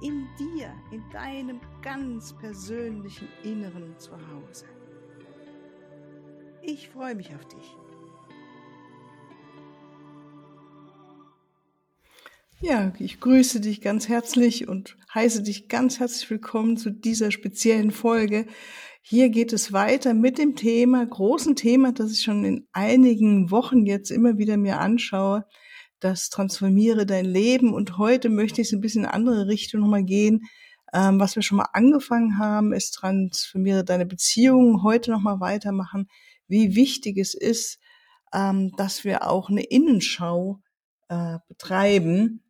in dir, in deinem ganz persönlichen Inneren zu Hause. Ich freue mich auf dich. Ja, ich grüße dich ganz herzlich und heiße dich ganz herzlich willkommen zu dieser speziellen Folge. Hier geht es weiter mit dem Thema, großen Thema, das ich schon in einigen Wochen jetzt immer wieder mir anschaue, das transformiere dein Leben. Und heute möchte ich es ein bisschen in eine andere Richtung nochmal gehen. Ähm, was wir schon mal angefangen haben, ist transformiere deine Beziehungen. Heute nochmal weitermachen, wie wichtig es ist, ähm, dass wir auch eine Innenschau äh, betreiben.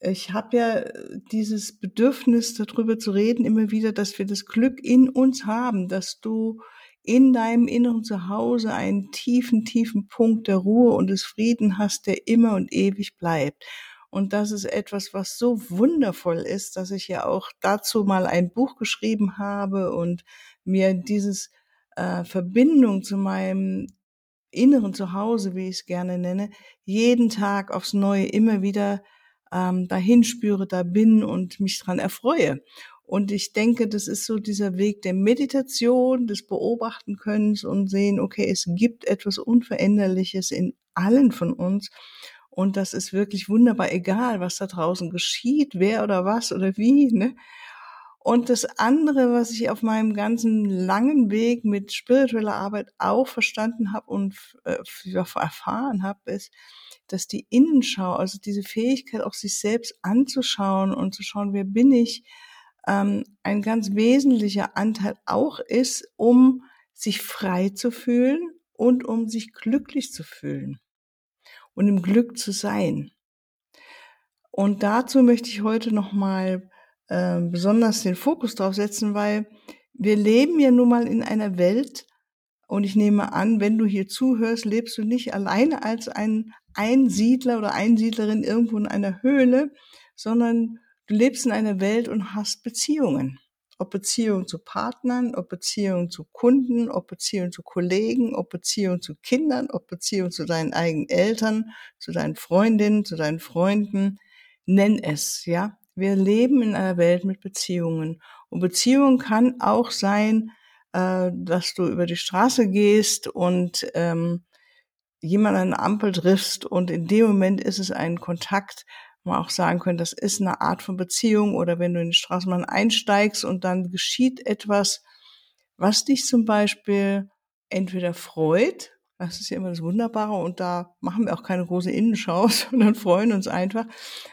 Ich habe ja dieses Bedürfnis, darüber zu reden, immer wieder, dass wir das Glück in uns haben, dass du in deinem inneren Zuhause einen tiefen, tiefen Punkt der Ruhe und des Frieden hast, der immer und ewig bleibt. Und das ist etwas, was so wundervoll ist, dass ich ja auch dazu mal ein Buch geschrieben habe und mir dieses äh, Verbindung zu meinem inneren Zuhause, wie ich es gerne nenne, jeden Tag aufs Neue immer wieder ähm, dahin spüre, da bin und mich dran erfreue. Und ich denke, das ist so dieser Weg der Meditation, des Beobachten Könnens und sehen, okay, es gibt etwas Unveränderliches in allen von uns. Und das ist wirklich wunderbar, egal was da draußen geschieht, wer oder was oder wie. Ne? Und das andere, was ich auf meinem ganzen langen Weg mit spiritueller Arbeit auch verstanden habe und äh, erfahren habe, ist, dass die Innenschau, also diese Fähigkeit, auch sich selbst anzuschauen und zu schauen, wer bin ich, ähm, ein ganz wesentlicher Anteil auch ist, um sich frei zu fühlen und um sich glücklich zu fühlen und im Glück zu sein. Und dazu möchte ich heute nochmal äh, besonders den Fokus drauf setzen, weil wir leben ja nun mal in einer Welt, und ich nehme an, wenn du hier zuhörst, lebst du nicht alleine als ein Einsiedler oder Einsiedlerin irgendwo in einer Höhle, sondern Du lebst in einer Welt und hast Beziehungen. Ob Beziehungen zu Partnern, ob Beziehungen zu Kunden, ob Beziehungen zu Kollegen, ob Beziehungen zu Kindern, ob Beziehungen zu deinen eigenen Eltern, zu deinen Freundinnen, zu deinen Freunden. Nenn es, ja. Wir leben in einer Welt mit Beziehungen. Und Beziehung kann auch sein, äh, dass du über die Straße gehst und ähm, jemand an eine Ampel triffst und in dem Moment ist es ein Kontakt, man auch sagen können, das ist eine Art von Beziehung oder wenn du in den Straßenbahn einsteigst und dann geschieht etwas, was dich zum Beispiel entweder freut, das ist ja immer das Wunderbare und da machen wir auch keine große Innenschau, sondern freuen uns einfach,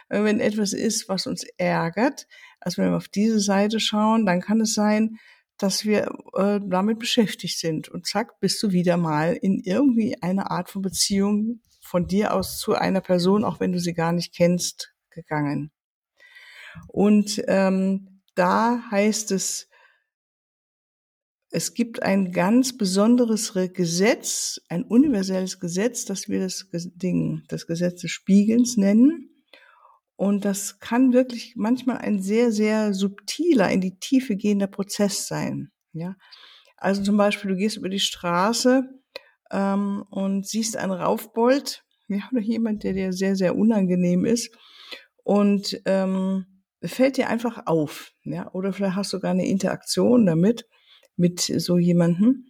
wenn etwas ist, was uns ärgert. Also wenn wir auf diese Seite schauen, dann kann es sein, dass wir äh, damit beschäftigt sind und zack, bist du wieder mal in irgendwie eine Art von Beziehung von dir aus zu einer Person, auch wenn du sie gar nicht kennst, gegangen. Und ähm, da heißt es, es gibt ein ganz besonderes Gesetz, ein universelles Gesetz, das wir das Ding, das Gesetz des Spiegelns nennen. Und das kann wirklich manchmal ein sehr, sehr subtiler, in die Tiefe gehender Prozess sein. Ja, also zum Beispiel, du gehst über die Straße ähm, und siehst einen Raufbold, ja, oder jemand, der dir sehr, sehr unangenehm ist und ähm, fällt dir einfach auf, ja, oder vielleicht hast du gar eine Interaktion damit, mit so jemandem.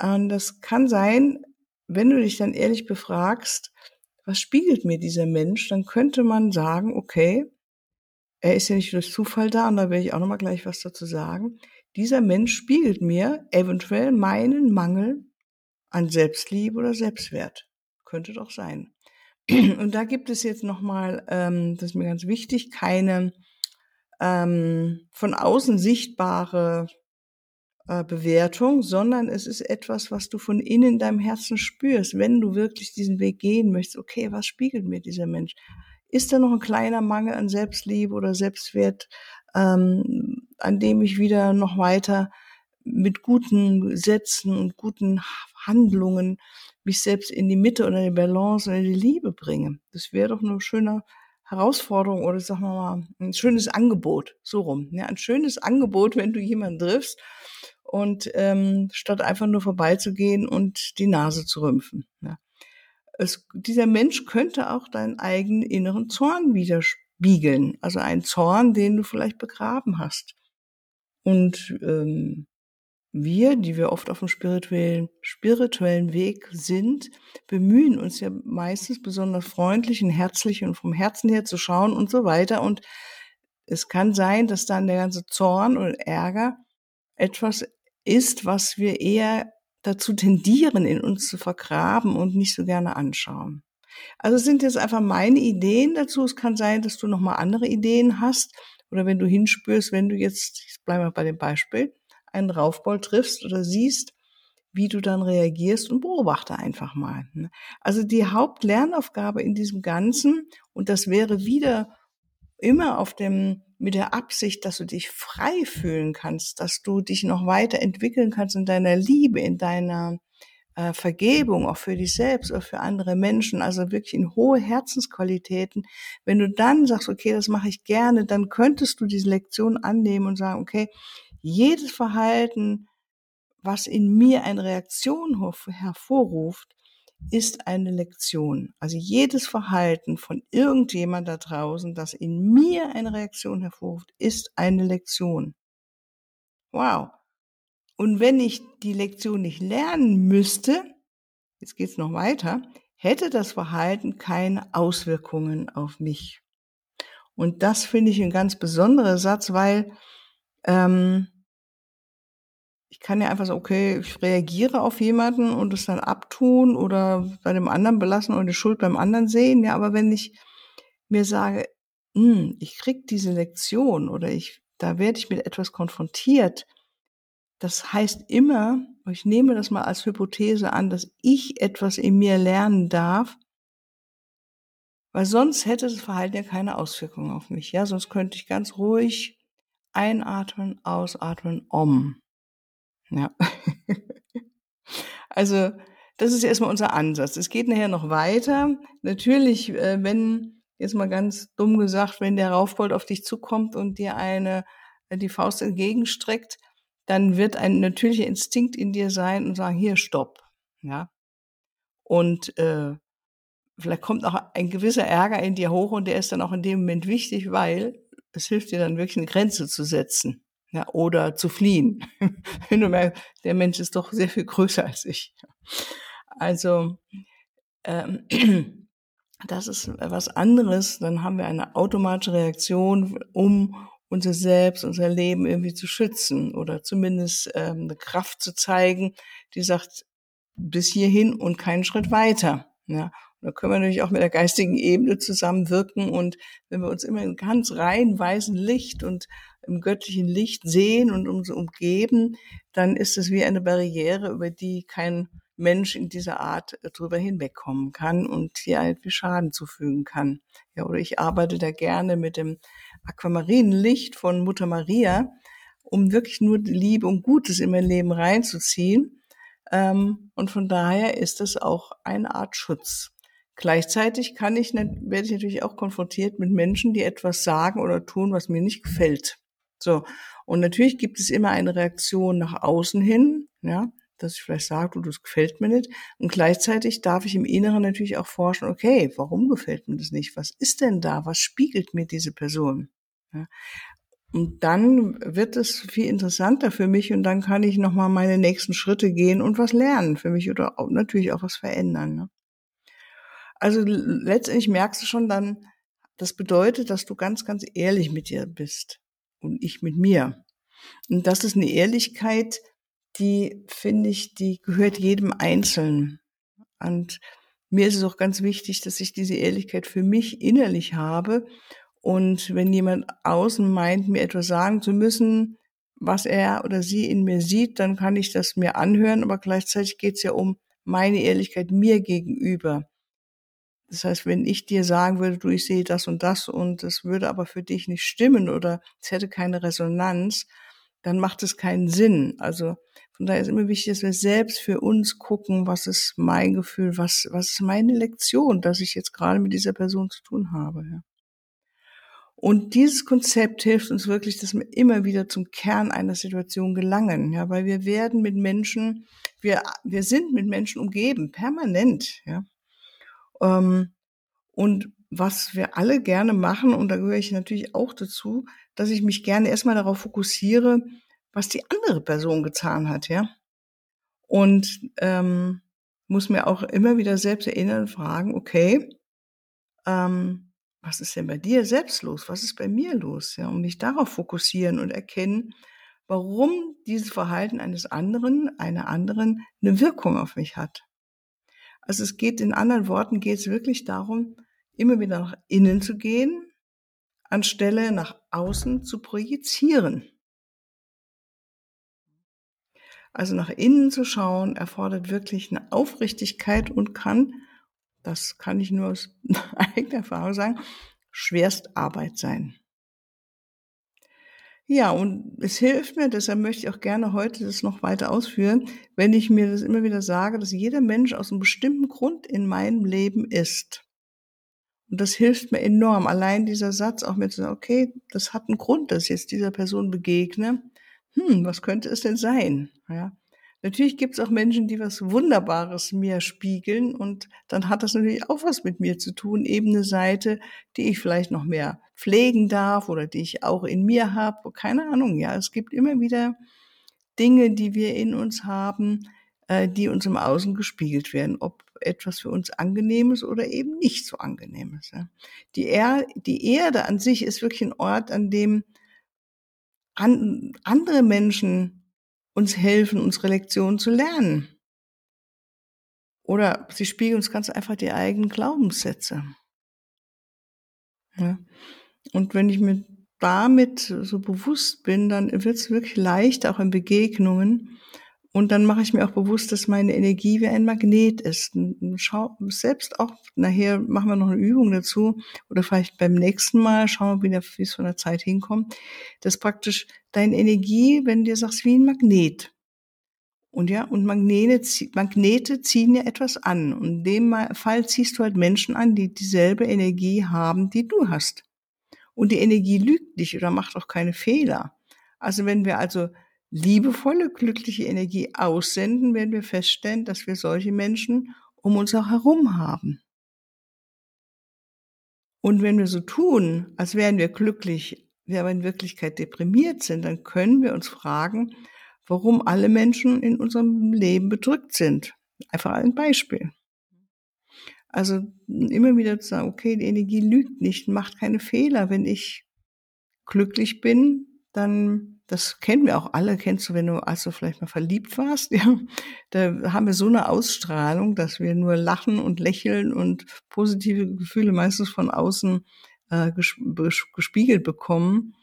Und das kann sein, wenn du dich dann ehrlich befragst, was spiegelt mir dieser Mensch, dann könnte man sagen, okay, er ist ja nicht durch Zufall da, und da werde ich auch nochmal gleich was dazu sagen. Dieser Mensch spiegelt mir eventuell meinen Mangel an Selbstliebe oder Selbstwert. Könnte doch sein. Und da gibt es jetzt nochmal, ähm, das ist mir ganz wichtig, keine ähm, von außen sichtbare äh, Bewertung, sondern es ist etwas, was du von innen in deinem Herzen spürst, wenn du wirklich diesen Weg gehen möchtest. Okay, was spiegelt mir dieser Mensch? Ist da noch ein kleiner Mangel an Selbstliebe oder Selbstwert? Ähm, an dem ich wieder noch weiter mit guten Sätzen und guten Handlungen mich selbst in die Mitte oder in die Balance oder in die Liebe bringe. Das wäre doch eine schöne Herausforderung oder sagen wir mal ein schönes Angebot, so rum. Ja, ein schönes Angebot, wenn du jemanden triffst und ähm, statt einfach nur vorbeizugehen und die Nase zu rümpfen. Ja. Es, dieser Mensch könnte auch deinen eigenen inneren Zorn widerspiegeln, also einen Zorn, den du vielleicht begraben hast. Und ähm, wir, die wir oft auf dem spirituellen, spirituellen Weg sind, bemühen uns ja meistens besonders freundlich und herzlich und vom Herzen her zu schauen und so weiter. Und es kann sein, dass dann der ganze Zorn und Ärger etwas ist, was wir eher dazu tendieren, in uns zu vergraben und nicht so gerne anschauen. Also es sind jetzt einfach meine Ideen dazu. Es kann sein, dass du nochmal andere Ideen hast oder wenn du hinspürst, wenn du jetzt, ich bleibe mal bei dem Beispiel, einen Raufbold triffst oder siehst, wie du dann reagierst und beobachte einfach mal. Ne? Also die Hauptlernaufgabe in diesem Ganzen, und das wäre wieder immer auf dem, mit der Absicht, dass du dich frei fühlen kannst, dass du dich noch weiter entwickeln kannst in deiner Liebe, in deiner äh, Vergebung, auch für dich selbst oder für andere Menschen, also wirklich in hohe Herzensqualitäten. Wenn du dann sagst, okay, das mache ich gerne, dann könntest du diese Lektion annehmen und sagen, okay, jedes Verhalten, was in mir eine Reaktion hervorruft, ist eine Lektion. Also jedes Verhalten von irgendjemand da draußen, das in mir eine Reaktion hervorruft, ist eine Lektion. Wow. Und wenn ich die Lektion nicht lernen müsste, jetzt geht's noch weiter, hätte das Verhalten keine Auswirkungen auf mich. Und das finde ich ein ganz besonderer Satz, weil ähm, ich kann ja einfach so, okay, ich reagiere auf jemanden und es dann abtun oder bei dem anderen belassen oder die Schuld beim anderen sehen. Ja, aber wenn ich mir sage, hm, ich krieg diese Lektion oder ich, da werde ich mit etwas konfrontiert, das heißt immer, ich nehme das mal als Hypothese an, dass ich etwas in mir lernen darf, weil sonst hätte das Verhalten ja keine Auswirkungen auf mich. Ja, sonst könnte ich ganz ruhig Einatmen, ausatmen, om. Ja. also, das ist erstmal unser Ansatz. Es geht nachher noch weiter. Natürlich, äh, wenn, jetzt mal ganz dumm gesagt, wenn der Raufbold auf dich zukommt und dir eine, äh, die Faust entgegenstreckt, dann wird ein natürlicher Instinkt in dir sein und sagen, hier, stopp. Ja. Und äh, vielleicht kommt auch ein gewisser Ärger in dir hoch und der ist dann auch in dem Moment wichtig, weil es hilft dir dann wirklich eine Grenze zu setzen. Ja, oder zu fliehen. Wenn du merkst, der Mensch ist doch sehr viel größer als ich. Also, ähm, das ist was anderes. Dann haben wir eine automatische Reaktion, um unser Selbst, unser Leben irgendwie zu schützen oder zumindest ähm, eine Kraft zu zeigen, die sagt, bis hierhin und keinen Schritt weiter. Ja, da können wir natürlich auch mit der geistigen Ebene zusammenwirken und wenn wir uns immer in ganz rein weißen Licht und im göttlichen Licht sehen und uns umgeben, dann ist es wie eine Barriere, über die kein Mensch in dieser Art drüber hinwegkommen kann und hier halt wie Schaden zufügen kann. Ja, oder ich arbeite da gerne mit dem Aquamarinenlicht von Mutter Maria, um wirklich nur Liebe und Gutes in mein Leben reinzuziehen. Ähm, und von daher ist es auch eine Art Schutz. Gleichzeitig kann ich, werde ich natürlich auch konfrontiert mit Menschen, die etwas sagen oder tun, was mir nicht gefällt. So. Und natürlich gibt es immer eine Reaktion nach außen hin, ja, dass ich vielleicht sage, du, das gefällt mir nicht. Und gleichzeitig darf ich im Inneren natürlich auch forschen, okay, warum gefällt mir das nicht? Was ist denn da? Was spiegelt mir diese Person? Ja. Und dann wird es viel interessanter für mich und dann kann ich nochmal meine nächsten Schritte gehen und was lernen für mich oder auch, natürlich auch was verändern. Ne? Also letztendlich merkst du schon dann, das bedeutet, dass du ganz, ganz ehrlich mit dir bist und ich mit mir. Und das ist eine Ehrlichkeit, die finde ich, die gehört jedem Einzelnen. Und mir ist es auch ganz wichtig, dass ich diese Ehrlichkeit für mich innerlich habe. Und wenn jemand außen meint, mir etwas sagen zu müssen, was er oder sie in mir sieht, dann kann ich das mir anhören. Aber gleichzeitig geht es ja um meine Ehrlichkeit mir gegenüber Das heißt, wenn ich dir sagen würde, du, ich sehe das und das und es würde aber für dich nicht stimmen oder es hätte keine Resonanz, dann macht es keinen Sinn. Also von daher ist immer wichtig, dass wir selbst für uns gucken, was ist mein Gefühl, was, was ist meine Lektion, dass ich jetzt gerade mit dieser Person zu tun habe. Ja. Und dieses Konzept hilft uns wirklich, dass wir immer wieder zum Kern einer Situation gelangen, ja, weil wir werden mit Menschen, wir, wir sind mit Menschen umgeben, permanent, ja. Ähm, und was wir alle gerne machen, und da gehöre ich natürlich auch dazu, dass ich mich gerne erstmal darauf fokussiere, was die andere Person getan hat, ja. Und ähm, muss mir auch immer wieder selbst erinnern und fragen, okay, ähm, was ist denn bei dir selbst los? Was ist bei mir los? Ja, und mich darauf fokussieren und erkennen, warum dieses Verhalten eines anderen, einer anderen eine Wirkung auf mich hat. Also es geht in anderen Worten, geht es wirklich darum, immer wieder nach innen zu gehen, anstelle nach außen zu projizieren. Also nach innen zu schauen, erfordert wirklich eine Aufrichtigkeit und kann das kann ich nur aus eigener Erfahrung sagen, Schwerstarbeit sein. Ja, und es hilft mir, deshalb möchte ich auch gerne heute das noch weiter ausführen, wenn ich mir das immer wieder sage, dass jeder Mensch aus einem bestimmten Grund in meinem Leben ist. Und das hilft mir enorm. Allein dieser Satz auch mir zu sagen, okay, das hat einen Grund, dass ich jetzt dieser Person begegne. Hm, was könnte es denn sein? Ja. Natürlich gibt es auch Menschen, die was Wunderbares mir spiegeln und dann hat das natürlich auch was mit mir zu tun, eben eine Seite, die ich vielleicht noch mehr pflegen darf oder die ich auch in mir habe. Keine Ahnung, ja, es gibt immer wieder Dinge, die wir in uns haben, äh, die uns im Außen gespiegelt werden, ob etwas für uns angenehm ist oder eben nicht so angenehm ist. Ja. Die, er die Erde an sich ist wirklich ein Ort, an dem an andere Menschen uns helfen, unsere Lektionen zu lernen. Oder sie spiegeln uns ganz einfach die eigenen Glaubenssätze. Ja. Und wenn ich mir damit so bewusst bin, dann wird es wirklich leicht, auch in Begegnungen. Und dann mache ich mir auch bewusst, dass meine Energie wie ein Magnet ist. schau selbst auch, nachher machen wir noch eine Übung dazu oder vielleicht beim nächsten Mal schauen wir, wie es von der Zeit hinkommt, dass praktisch deine Energie, wenn du dir sagst, wie ein Magnet. Und ja, und Magnete, Magnete ziehen ja etwas an. Und in dem Fall ziehst du halt Menschen an, die dieselbe Energie haben, die du hast. Und die Energie lügt nicht oder macht auch keine Fehler. Also wenn wir also liebevolle, glückliche Energie aussenden, werden wir feststellen, dass wir solche Menschen um uns auch herum haben. Und wenn wir so tun, als wären wir glücklich, wir aber in Wirklichkeit deprimiert sind, dann können wir uns fragen, warum alle Menschen in unserem Leben bedrückt sind. Einfach ein Beispiel. Also immer wieder zu sagen, okay, die Energie lügt nicht, macht keine Fehler. Wenn ich glücklich bin, dann, das kennen wir auch alle, kennst du, wenn du also vielleicht mal verliebt warst, ja, da haben wir so eine Ausstrahlung, dass wir nur lachen und lächeln und positive Gefühle meistens von außen äh, gespiegelt bekommen.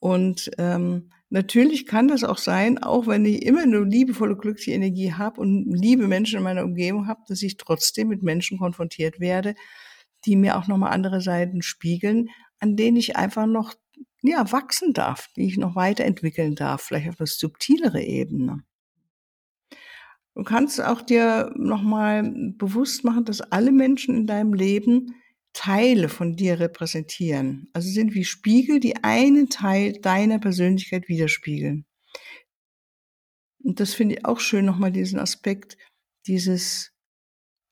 Und ähm, natürlich kann das auch sein, auch wenn ich immer eine liebevolle, glückliche Energie habe und liebe Menschen in meiner Umgebung habe, dass ich trotzdem mit Menschen konfrontiert werde, die mir auch nochmal andere Seiten spiegeln, an denen ich einfach noch ja, wachsen darf, die ich noch weiterentwickeln darf, vielleicht auf eine subtilere Ebene. Du kannst auch dir nochmal bewusst machen, dass alle Menschen in deinem Leben Teile von dir repräsentieren. Also sind wie Spiegel, die einen Teil deiner Persönlichkeit widerspiegeln. Und das finde ich auch schön, nochmal diesen Aspekt, dieses,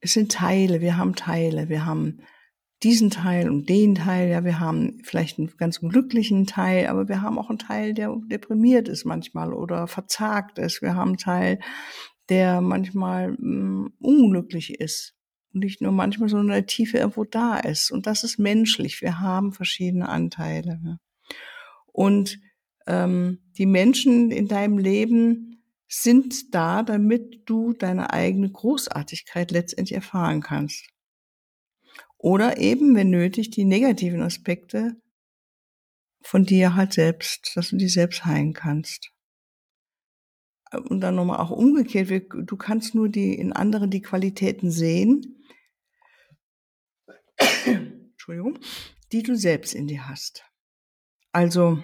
es sind Teile, wir haben Teile, wir haben diesen Teil und den Teil, ja, wir haben vielleicht einen ganz glücklichen Teil, aber wir haben auch einen Teil, der deprimiert ist manchmal oder verzagt ist. Wir haben einen Teil, der manchmal mh, mm, unglücklich ist und nicht nur manchmal, sondern eine Tiefe irgendwo da ist. Und das ist menschlich. Wir haben verschiedene Anteile. Und ähm, die Menschen in deinem Leben sind da, damit du deine eigene Großartigkeit letztendlich erfahren kannst. Oder eben, wenn nötig, die negativen Aspekte von dir halt selbst, dass du die selbst heilen kannst. Und dann nochmal auch umgekehrt, du kannst nur die in anderen die Qualitäten sehen, Entschuldigung, die du selbst in dir hast. Also,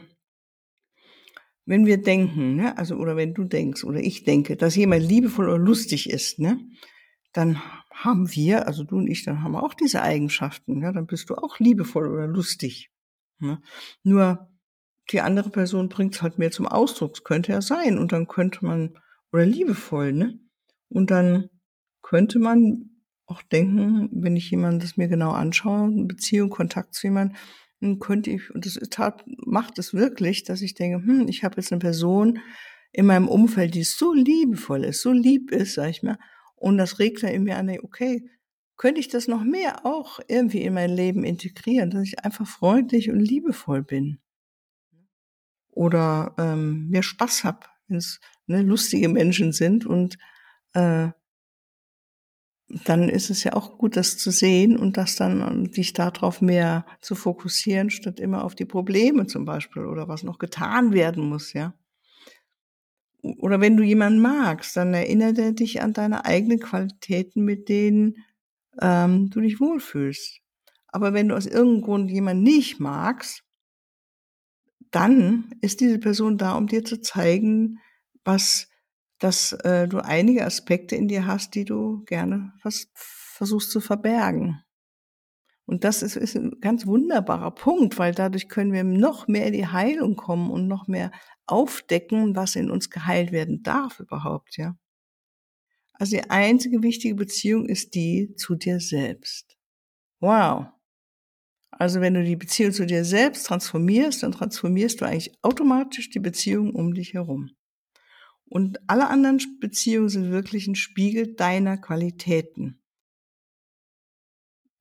wenn wir denken, ne, also, oder wenn du denkst, oder ich denke, dass jemand liebevoll oder lustig ist, ne, dann haben wir, also du und ich, dann haben wir auch diese Eigenschaften, ja, dann bist du auch liebevoll oder lustig. Ne? Nur die andere Person bringt es halt mehr zum Ausdruck, das könnte ja sein, und dann könnte man, oder liebevoll, ne? Und dann könnte man auch denken, wenn ich jemanden das mir genau anschaue, eine Beziehung, Kontakt zu jemandem, könnte ich, und das tat, macht es wirklich, dass ich denke, hm, ich habe jetzt eine Person in meinem Umfeld, die so liebevoll ist, so lieb ist, sag ich mal, und das regt dann in mir an, okay, könnte ich das noch mehr auch irgendwie in mein Leben integrieren, dass ich einfach freundlich und liebevoll bin. Oder ähm, mehr Spaß hab, wenn es ne, lustige Menschen sind und äh, dann ist es ja auch gut, das zu sehen und das dann dich darauf mehr zu fokussieren, statt immer auf die Probleme zum Beispiel oder was noch getan werden muss, ja. Oder wenn du jemanden magst, dann erinnert er dich an deine eigenen Qualitäten, mit denen ähm, du dich wohlfühlst. Aber wenn du aus irgendeinem Grund jemanden nicht magst, dann ist diese Person da, um dir zu zeigen, was dass äh, du einige Aspekte in dir hast, die du gerne vers versuchst zu verbergen. Und das ist, ist ein ganz wunderbarer Punkt, weil dadurch können wir noch mehr in die Heilung kommen und noch mehr aufdecken, was in uns geheilt werden darf überhaupt, ja. Also die einzige wichtige Beziehung ist die zu dir selbst. Wow. Also wenn du die Beziehung zu dir selbst transformierst, dann transformierst du eigentlich automatisch die Beziehung um dich herum. Und alle anderen Beziehungen sind wirklich ein Spiegel deiner Qualitäten.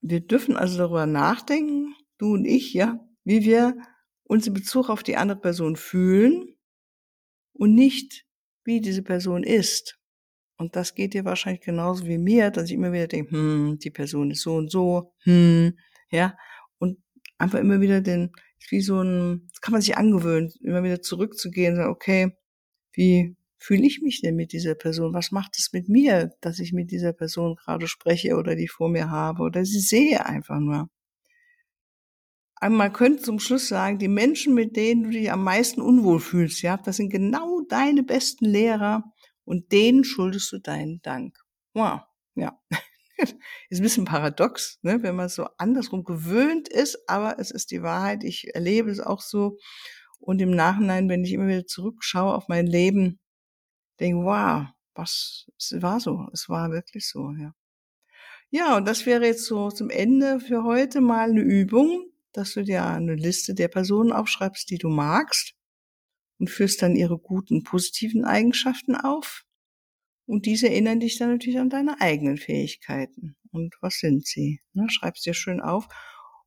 Wir dürfen also darüber nachdenken, du und ich, ja, wie wir uns in Bezug auf die andere Person fühlen und nicht, wie diese Person ist. Und das geht dir wahrscheinlich genauso wie mir, dass ich immer wieder denke, hm, die Person ist so und so, hm, ja, und einfach immer wieder den, wie so ein, das kann man sich angewöhnen, immer wieder zurückzugehen, sagen, okay, wie fühle ich mich denn mit dieser Person? Was macht es mit mir, dass ich mit dieser Person gerade spreche oder die vor mir habe oder sie sehe einfach nur? Man könnte zum Schluss sagen, die Menschen, mit denen du dich am meisten unwohl fühlst, ja, das sind genau deine besten Lehrer und denen schuldest du deinen Dank. Wow, ja. Ist ein bisschen paradox, ne, wenn man so andersrum gewöhnt ist, aber es ist die Wahrheit. Ich erlebe es auch so. Und im Nachhinein, wenn ich immer wieder zurückschaue auf mein Leben, denke, wow, was, es war so, es war wirklich so, ja. Ja, und das wäre jetzt so zum Ende für heute mal eine Übung, dass du dir eine Liste der Personen aufschreibst, die du magst und führst dann ihre guten, positiven Eigenschaften auf. Und diese erinnern dich dann natürlich an deine eigenen Fähigkeiten. Und was sind sie? Ne, schreibst dir schön auf.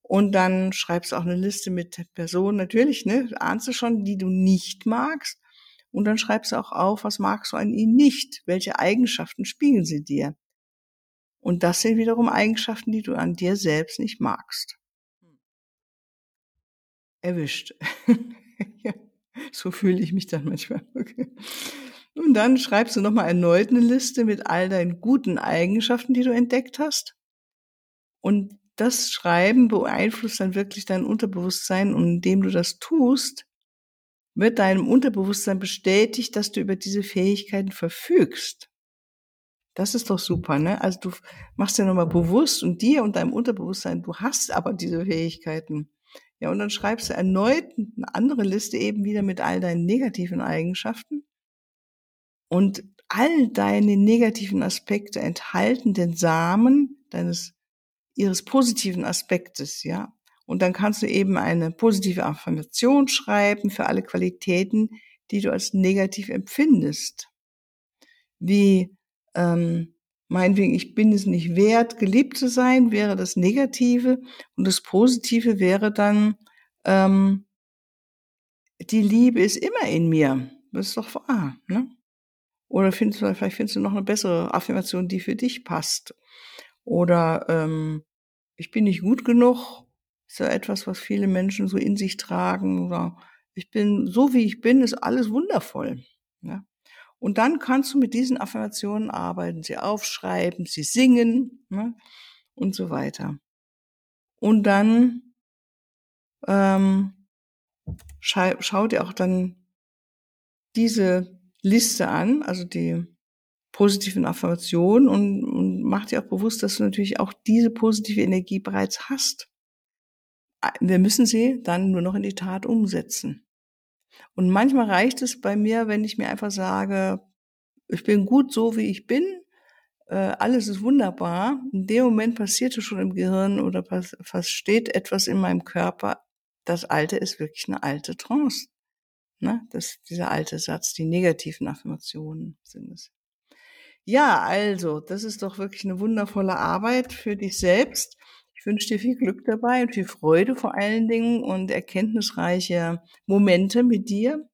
Und dann schreibst auch eine Liste mit Personen, natürlich, ne, ahnst du schon, die du nicht magst. Und dann schreibst du auch auf, was magst du an ihnen nicht? Welche Eigenschaften spiegeln sie dir? Und das sind wiederum Eigenschaften, die du an dir selbst nicht magst. Erwischt. so fühle ich mich dann manchmal. Und dann schreibst du nochmal erneut eine Liste mit all deinen guten Eigenschaften, die du entdeckt hast. Und das Schreiben beeinflusst dann wirklich dein Unterbewusstsein und indem du das tust, wird deinem Unterbewusstsein bestätigt, dass du über diese Fähigkeiten verfügst. Das ist doch super, ne? Also du machst ja nochmal bewusst und dir und deinem Unterbewusstsein, du hast aber diese Fähigkeiten. Ja, und dann schreibst du erneut eine andere Liste eben wieder mit all deinen negativen Eigenschaften. Und all deine negativen Aspekte enthalten den Samen deines, ihres positiven Aspektes, ja. Und dann kannst du eben eine positive Affirmation schreiben für alle Qualitäten, die du als negativ empfindest. Wie ähm, meinetwegen, ich bin es nicht wert, geliebt zu sein, wäre das Negative. Und das Positive wäre dann, ähm, die Liebe ist immer in mir. Das ist doch wahr, ne? Oder findest du, vielleicht findest du noch eine bessere Affirmation, die für dich passt. Oder ähm, ich bin nicht gut genug, ist ja etwas, was viele Menschen so in sich tragen. Ich bin so wie ich bin, ist alles wundervoll. Ja? Und dann kannst du mit diesen Affirmationen arbeiten, sie aufschreiben, sie singen ne? und so weiter. Und dann ähm, schau, schau dir auch dann diese Liste an, also die positiven Affirmationen und, und mach dir auch bewusst, dass du natürlich auch diese positive Energie bereits hast. Wir müssen sie dann nur noch in die Tat umsetzen. Und manchmal reicht es bei mir, wenn ich mir einfach sage, ich bin gut so, wie ich bin, äh, alles ist wunderbar. In dem Moment passierte schon im Gehirn oder versteht etwas in meinem Körper, das Alte ist wirklich eine alte Trance. Ne? Das, dieser alte Satz, die negativen Affirmationen sind es. Ja, also, das ist doch wirklich eine wundervolle Arbeit für dich selbst. Ich wünsche dir viel Glück dabei und viel Freude vor allen Dingen und erkenntnisreiche Momente mit dir.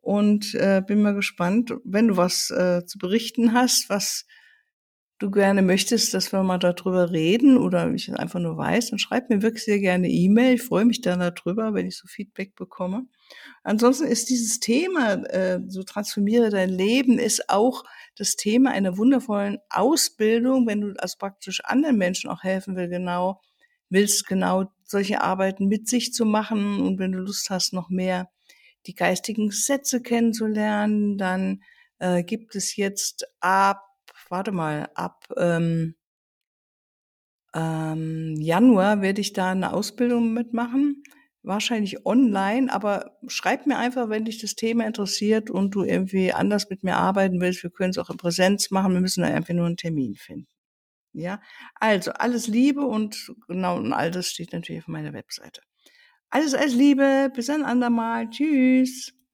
Und äh, bin mal gespannt, wenn du was äh, zu berichten hast, was du gerne möchtest, dass wir mal darüber reden oder ich einfach nur weiß, dann schreib mir wirklich sehr gerne E-Mail. Ich freue mich dann darüber, wenn ich so Feedback bekomme. Ansonsten ist dieses Thema, äh, so transformiere dein Leben, ist auch das Thema einer wundervollen Ausbildung, wenn du also praktisch anderen Menschen auch helfen will, genau, willst genau solche Arbeiten mit sich zu machen und wenn du Lust hast, noch mehr die geistigen Sätze kennenzulernen, dann äh, gibt es jetzt ab warte mal, ab ähm, ähm, Januar werde ich da eine Ausbildung mitmachen. Wahrscheinlich online, aber schreib mir einfach, wenn dich das Thema interessiert und du irgendwie anders mit mir arbeiten willst. Wir können es auch in Präsenz machen. Wir müssen da einfach nur einen Termin finden. Ja, also alles Liebe und genau und all das steht natürlich auf meiner Webseite. Alles als Liebe, bis ein andermal. Tschüss.